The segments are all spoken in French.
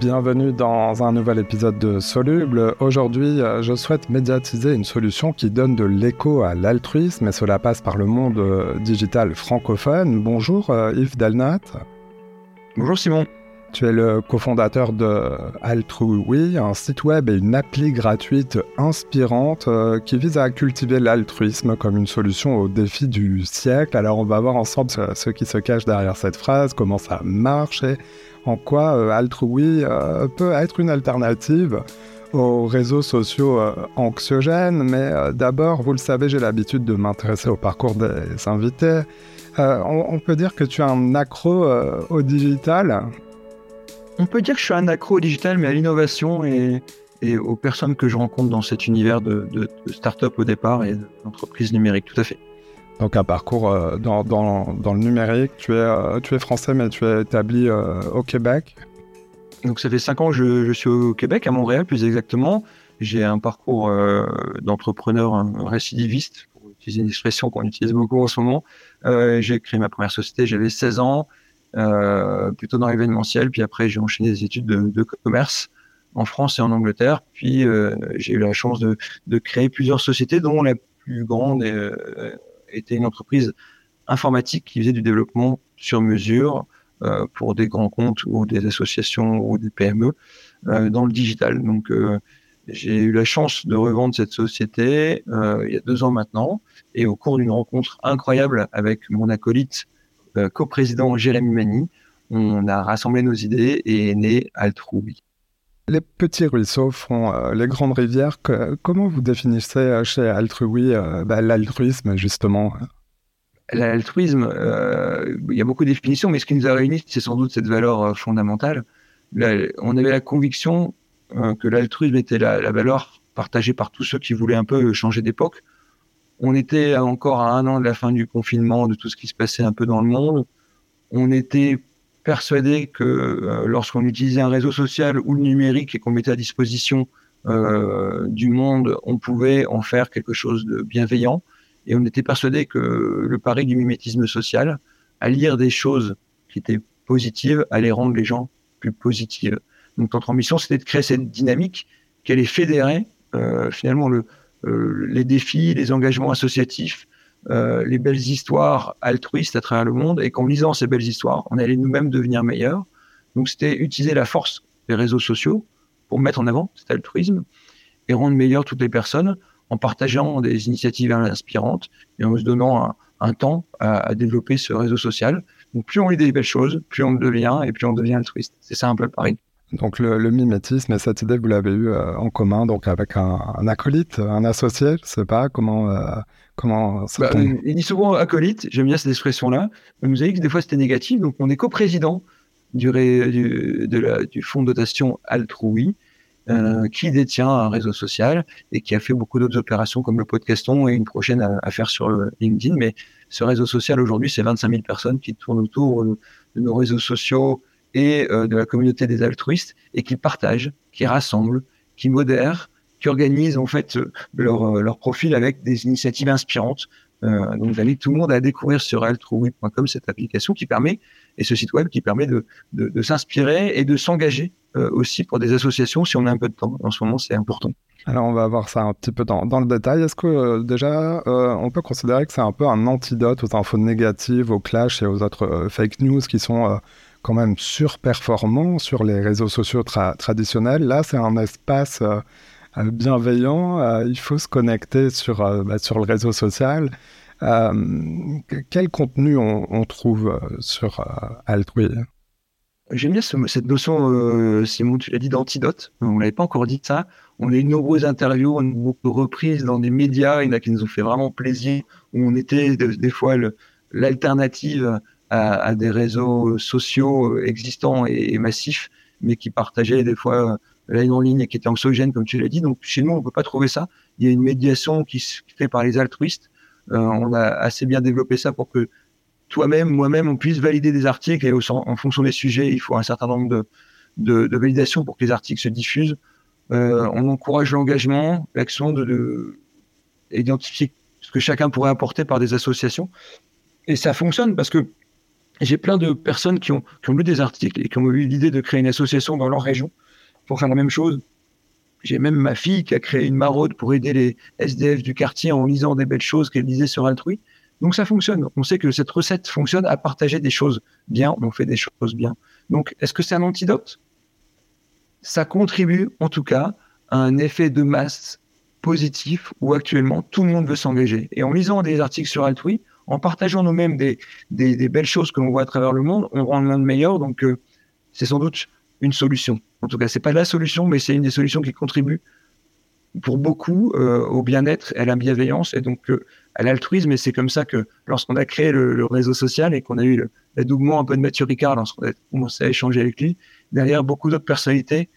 bienvenue dans un nouvel épisode de Soluble. Aujourd'hui, euh, je souhaite médiatiser une solution qui donne de l'écho à l'altruisme et cela passe par le monde euh, digital francophone. Bonjour euh, Yves Delnat. Bonjour Simon. Tu es le cofondateur de Altrui, un site web et une appli gratuite inspirante qui vise à cultiver l'altruisme comme une solution au défi du siècle. Alors on va voir ensemble ce, qui se cache derrière cette phrase, comment ça marche et en quoi euh, Altrui euh, peut être une alternative aux réseaux sociaux euh, anxiogènes. Mais d'abord, vous le savez, j'ai l'habitude de m'intéresser au parcours des invités. On, peut dire que tu es un accro au digital. On peut dire que je suis un accro au digital, mais à l'innovation et, aux personnes que je rencontre dans cet univers de, de start-up au départ et d'entreprise numérique, tout à fait. Donc un parcours euh, dans, le numérique. Tu es, euh, tu es français, mais tu es établi euh, au Québec. Donc ça fait cinq ans que je, suis au Québec, à Montréal plus exactement. J'ai un parcours d'entrepreneur récidiviste, pour utiliser une expression qu'on utilise beaucoup en ce moment. j'ai créé ma première société, j'avais 16 ans, plutôt dans l'événementiel. Puis après, j'ai enchaîné des études de, commerce en France et en Angleterre. Puis j'ai eu la chance de, de, créer plusieurs sociétés, dont la plus grande est, était une entreprise informatique qui faisait du développement sur mesure euh, pour des grands comptes ou des associations ou des PME euh, dans le digital. Donc, euh, j'ai eu la chance de revendre cette société il y a deux ans maintenant. Et au cours d'une rencontre incroyable avec mon acolyte, coprésident Jérémy Mani, on a rassemblé nos idées et est né Altrui. Les petits ruisseaux font les grandes rivières. comment vous définissez chez Altrui bah, l'altruisme, justement? L'altruisme, il y a beaucoup de définitions, mais ce qui nous a réunis, c'est sans doute cette valeur fondamentale. on avait la conviction que l'altruisme était la, valeur partagée par tous ceux qui voulaient un peu changer d'époque. On était encore à un an de la fin du confinement, de tout ce qui se passait un peu dans le monde. On était persuadé que euh, lorsqu'on utilisait un réseau social ou le numérique et qu'on mettait à disposition euh, du monde, on pouvait en faire quelque chose de bienveillant. Et on était persuadé que le pari du mimétisme social, à lire des choses qui étaient positives, allait rendre les gens plus positifs. Donc notre ambition, c'était de créer cette dynamique qui allait fédérer euh, finalement le, les défis, les engagements associatifs, euh, les belles histoires altruistes à travers le monde et qu'en lisant ces belles histoires, on allait nous-mêmes devenir meilleurs. Donc c'était utiliser la force des réseaux sociaux pour mettre en avant cet altruisme et rendre meilleures toutes les personnes en partageant des initiatives inspirantes et en se donnant un, temps à, développer ce réseau social. Donc plus on lit des belles choses, plus on devient et plus on devient altruiste. C'est ça un peu le pari. Donc le, mimétisme et cette idée, vous l'avez eu euh, en commun donc avec un, acolyte, un associé, je sais pas comment euh, comment. Ça bah, il dit souvent acolyte, j'aime bien cette expression-là. Il nous a dit que des fois c'était négatif, donc on est coprésident du, du, de la, du fonds de dotation Altrui, euh, qui détient un réseau social et qui a fait beaucoup d'autres opérations comme le podcaston et une prochaine à, faire sur LinkedIn. Mais ce réseau social aujourd'hui, c'est 25 000 personnes qui tournent autour de nos réseaux sociaux et euh, de la communauté des altruistes et qui partagent, qui rassemblent, qui modèrent, qui organisent en fait euh, leur, euh, leur profil avec des initiatives inspirantes. Euh, donc j'invite tout le monde à découvrir sur altrui.com cette application qui permet et ce site web qui permet de, de, s'inspirer et de s'engager aussi pour des associations si on a un peu de temps. En ce moment, c'est important. Alors on va voir ça un petit peu dans, dans le détail. Est-ce que déjà on peut considérer que c'est un peu un antidote aux infos négatives, aux clashs et aux autres fake news qui sont quand même surperformant sur les réseaux sociaux traditionnels. Là, c'est un espace euh, euh, bienveillant. Euh, il faut se connecter sur, bah, sur le réseau social. quel contenu on, trouve sur Altrui J'aime bien cette notion, Simon, tu l'as dit, d'antidote. On l'avait pas encore dit ça. On a eu de nombreuses interviews, on a eu beaucoup de reprises dans des médias. Il y en a qui nous ont fait vraiment plaisir, où on était des fois l'alternative à, des réseaux sociaux existants et, massifs, mais qui partageaient des fois la ligne en ligne et qui étaient anxiogènes, comme tu l'as dit. Donc chez nous, on peut pas trouver ça. Il y a une médiation qui se fait par les altruistes. Euh, on a assez bien développé ça pour que toi-même, moi-même, on puisse valider des articles et en fonction des sujets, il faut un certain nombre de, de, de validations pour que les articles se diffusent. Euh, on encourage l'engagement, l'action de, de identifier ce que chacun pourrait apporter par des associations. Et ça fonctionne parce que j'ai plein de personnes qui ont, qui ont lu des articles et qui ont eu l'idée de créer une association dans leur région pour faire la même chose. J'ai même ma fille qui a créé une maraude pour aider les SDF du quartier en lisant des belles choses qu'elle lisait sur Altrui. Donc ça fonctionne. On sait que cette recette fonctionne à partager des choses bien. On fait des choses bien. Donc est-ce que c'est un antidote? Ça contribue en tout cas à un effet de masse positif où actuellement tout le monde veut s'engager. Et en lisant des articles sur Altrui, en partageant nous-mêmes des, belles choses que l'on voit à travers le monde, on rend le monde meilleur. Donc, euh, c'est sans doute une solution. En tout cas, c'est pas la solution, mais c'est une des solutions qui contribue pour beaucoup euh, au bien-être à la bienveillance et donc euh, à l'altruisme. Et c'est comme ça que lorsqu'on a créé le, réseau social et qu'on a eu le, un peu de Mathieu Ricard lorsqu'on a commencé à échanger avec lui, derrière beaucoup d'autres personnalités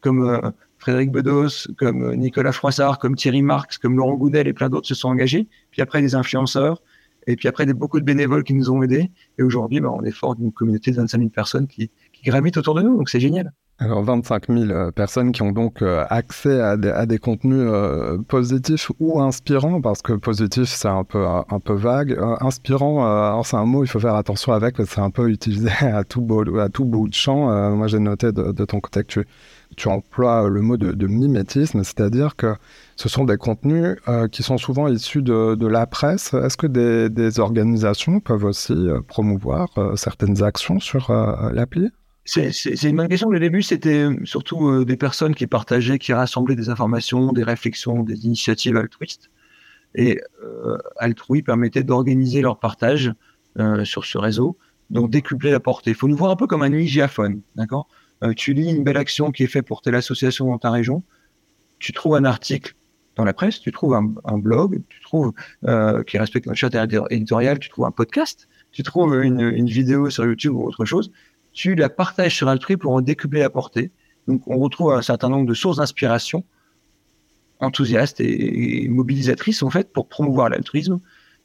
comme Frédéric Bedos, comme Nicolas Froissart, comme Thierry Marx, comme Laurent Goudel et plein d'autres se sont engagés. Puis après, des influenceurs, et puis après, il y a beaucoup de bénévoles qui nous ont aidés. Et aujourd'hui, bah, on est fort d'une communauté de 25 000 personnes qui, qui gravitent autour de nous. Donc c'est génial. Alors 25 000 euh, personnes qui ont donc euh, accès à des, des contenus euh, positifs ou inspirants, parce que positif c'est un peu, un peu vague. inspirant, c'est un mot, il faut faire attention avec, c'est un peu utilisé à tout, beau, à tout bout de champ. moi j'ai noté de, ton côté que tu, tu emploies le mot de, mimétisme, c'est-à-dire que ce sont des contenus qui sont souvent issus de, la presse. Est-ce que des, organisations peuvent aussi promouvoir certaines actions sur l'appli? C'est une bonne question. Le début, c'était surtout des personnes qui partageaient, qui rassemblaient des informations, des réflexions, des initiatives altruistes. Et Altrui permettait d'organiser leur partage sur ce réseau, donc décupler la portée. Il faut nous voir un peu comme un IGAphone, d'accord? Euh, tu lis une belle action qui est faite pour telle association dans ta région, tu trouves un article dans la presse, tu trouves un, blog, tu trouves euh, qui respecte notre charte éditorial, tu trouves un podcast, tu trouves une, vidéo sur YouTube ou autre chose, tu la partages sur Altrui pour en décupler la portée. Donc on retrouve un certain nombre de sources d'inspiration enthousiastes et, mobilisatrices en fait pour promouvoir l'altruisme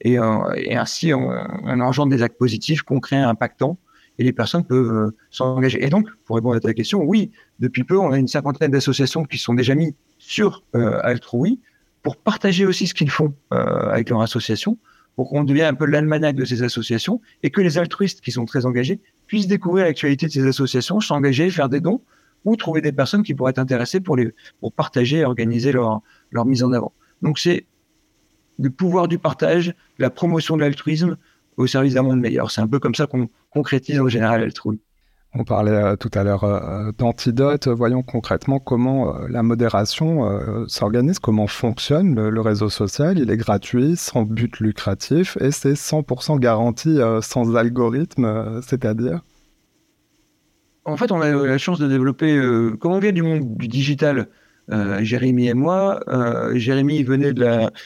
et, euh, ainsi on, on engendre des actes positifs, concrets, impactants et les personnes peuvent euh, s'engager. Et donc, pour répondre à ta question, oui, depuis peu, on a une cinquantaine d'associations qui sont déjà mis sur euh, Altrui pour partager aussi ce qu'ils font euh, avec leur association, pour qu'on devienne un peu l'almanach de ces associations et que les altruistes qui sont très engagés puissent découvrir l'actualité de ces associations, s'engager, faire des dons ou trouver des personnes qui pourraient être intéressées pour, les, pour partager et organiser leur, leur mise en avant. Donc c'est le pouvoir du partage, la promotion de l'altruisme, au service d'un monde meilleur. C'est un peu comme ça qu'on concrétise en général Eltroul. On parlait euh, tout à l'heure euh, d'antidote. Voyons concrètement comment euh, la modération s'organise, comment fonctionne le, réseau social. Il est gratuit, sans but lucratif et c'est 100% garanti sans algorithme, c'est-à-dire? En fait, on a la chance de développer, comme on vient du monde du digital, Jérémy et moi. Jérémy venait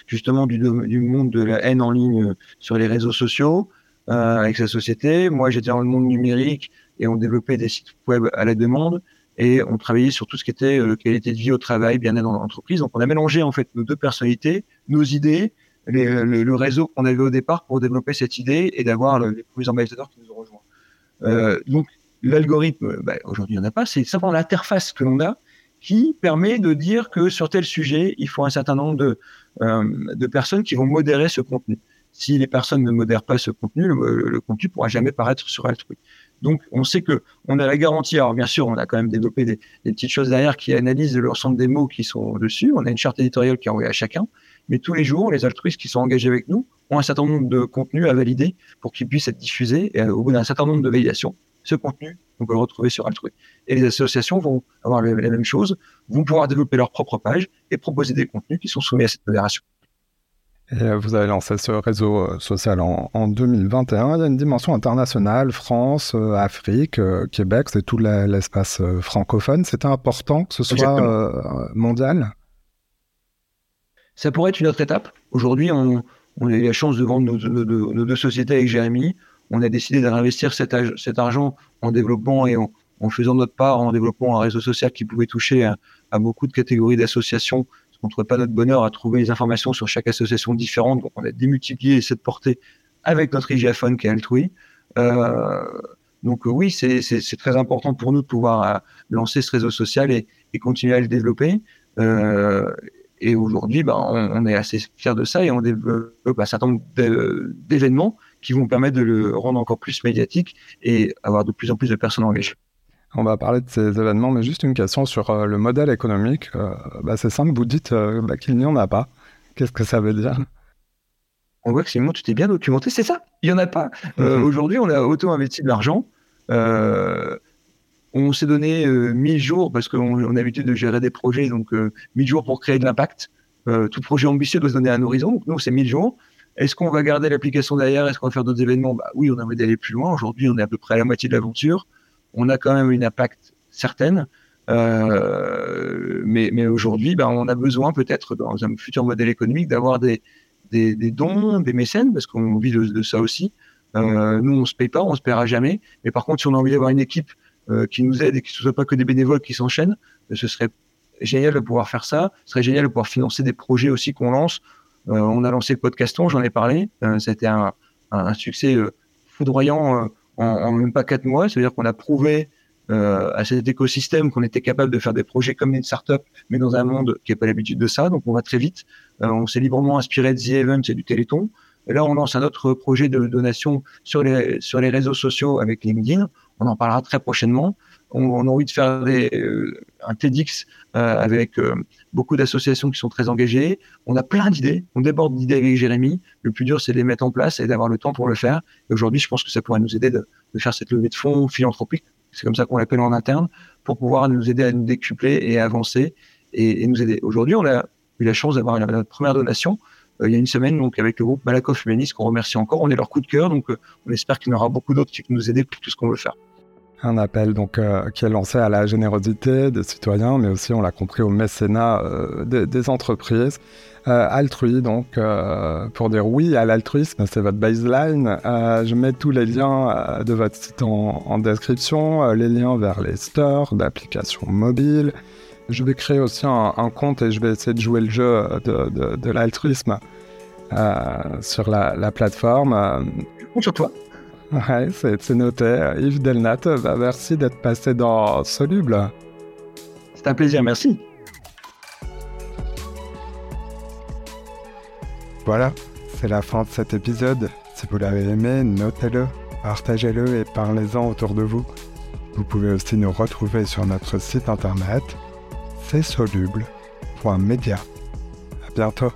justement du, monde de la haine en ligne sur les réseaux sociaux. Euh, avec sa société. Moi, j'étais dans le monde numérique et on développait des sites web à la demande et on travaillait sur tout ce qui était euh, qualité de vie au travail, bien-être dans l'entreprise. Donc, on a mélangé en fait nos deux personnalités, nos idées, les, le, réseau qu'on avait au départ pour développer cette idée et d'avoir les premiers ambassadeurs qui nous ont rejoints. Euh, donc, l'algorithme, bah, aujourd'hui, il n'y en a pas. C'est simplement l'interface que l'on a qui permet de dire que sur tel sujet, il faut un certain nombre de, euh, personnes qui vont modérer ce contenu si les personnes ne modèrent pas ce contenu, le, le contenu pourra jamais paraître sur Altrui. Donc, on sait que on a la garantie. Alors, bien sûr, on a quand même développé des, petites choses derrière qui analysent l'ensemble des mots qui sont dessus. On a une charte éditoriale qui est envoyée à chacun. Mais tous les jours, les altruistes qui sont engagés avec nous ont un certain nombre de contenus à valider pour qu'ils puissent être diffusés. Et au bout d'un certain nombre de validations, ce contenu, on peut le retrouver sur Altrui. Et les associations vont avoir la même chose, vont pouvoir développer leur propre page et proposer des contenus qui sont soumis à cette modération. Et euh, vous avez lancé ce réseau euh, social en, 2021. Il y a une dimension internationale, France, euh, Afrique, Québec, c'est tout l'espace francophone. C'était important que ce soit mondial? Ça pourrait être une autre étape. Aujourd'hui, on, a eu la chance de vendre nos, deux sociétés avec Jérémy. On a décidé d'investir cet, cet, argent en développement et en, faisant notre part en développant un réseau social qui pouvait toucher à beaucoup de catégories d'associations on ne trouvait pas notre bonheur à trouver les informations sur chaque association différente. Donc, on a démultiplié cette portée avec notre IGAphone qui est Altrui. Euh, donc oui, c'est très important pour nous de pouvoir euh, lancer ce réseau social et, continuer à le développer. Euh, Et aujourd'hui, bah, on, est assez fiers de ça et on développe un certain nombre d'événements qui vont permettre de le rendre encore plus médiatique et avoir de plus en plus de personnes engagées. On va parler de ces événements, mais juste une question sur euh, le modèle économique. Euh, bah, c'est simple, vous dites euh, bah, qu'il n'y en a pas. Qu'est-ce que ça veut dire? On voit que Simon, tu t'es bien documenté, c'est ça, il n'y en a pas. Mhm. Aujourd'hui, on a auto-investi de l'argent. on s'est donné 1000 jours parce qu'on a l'habitude de gérer des projets, donc 1000 jours pour créer de l'impact. tout projet ambitieux doit se donner un horizon, donc nous, c'est 1000 jours. Est-ce qu'on va garder l'application derrière? Est-ce qu'on va faire d'autres événements? Bah, Oui, on a envie d'aller plus loin. Aujourd'hui, on est à peu près à la moitié de l'aventure. On a quand même une impact certaine. Euh, mais, mais aujourd'hui, bah, on a besoin peut-être dans un futur modèle économique d'avoir des, des, dons, des mécènes, parce qu'on vit de, ça aussi. Euh, nous, on se paye pas, on se paiera jamais. Mais par contre, si on a envie d'avoir une équipe euh, qui nous aide et que ce soit pas que des bénévoles qui s'enchaînent, ce serait génial de pouvoir faire ça. Ce serait génial de pouvoir financer des projets aussi qu'on lance. Euh, on a lancé le podcaston, j'en ai parlé. Euh, ça a été un, succès euh, foudroyant en, même pas quatre mois. C'est-à-dire qu'on a prouvé à cet écosystème qu'on était capable de faire des projets comme une startup, mais dans un monde qui n'a pas l'habitude de ça. Donc on va très vite. on s'est librement inspiré de The Event et du Téléthon. Et là, on lance un autre projet de donation sur les, sur les réseaux sociaux avec LinkedIn. On en parlera très prochainement on, a envie de faire des, euh, un TEDx euh, avec euh, beaucoup d'associations qui sont très engagées. On a plein d'idées, on déborde d'idées avec Jérémy. Le plus dur, c'est de les mettre en place et d'avoir le temps pour le faire. Et aujourd'hui, je pense que ça pourrait nous aider de, faire cette levée de fonds philanthropique, c'est comme ça qu'on l'appelle en interne, pour pouvoir nous aider à nous décupler et avancer et, nous aider. Aujourd'hui, on a eu la chance d'avoir notre première donation il y a une semaine, donc avec le groupe Malakoff Humaniste, qu'on remercie encore. On est leur coup de cœur, donc on espère qu'il y en aura beaucoup d'autres qui nous aider pour tout ce qu'on veut faire. Un appel donc euh, qui est lancé à la générosité des citoyens, mais aussi, on l'a compris, au mécénat euh, des, entreprises. Euh, Altrui, donc, pour dire oui à l'altruisme, c'est votre baseline. je mets tous les liens de votre site en, description, les liens vers les stores d'applications mobiles. Je vais créer aussi un, compte et je vais essayer de jouer le jeu de, l'altruisme sur la, la plateforme. Compte sur toi. Ouais, c'est noté. Yves Delnat, bah, merci d'être passé dans Soluble. C'est un plaisir, merci. Voilà, c'est la fin de cet épisode. Si vous l'avez aimé, notez-le, partagez-le et parlez-en autour de vous. Vous pouvez aussi nous retrouver sur notre site internet, c'est soluble.media. À bientôt.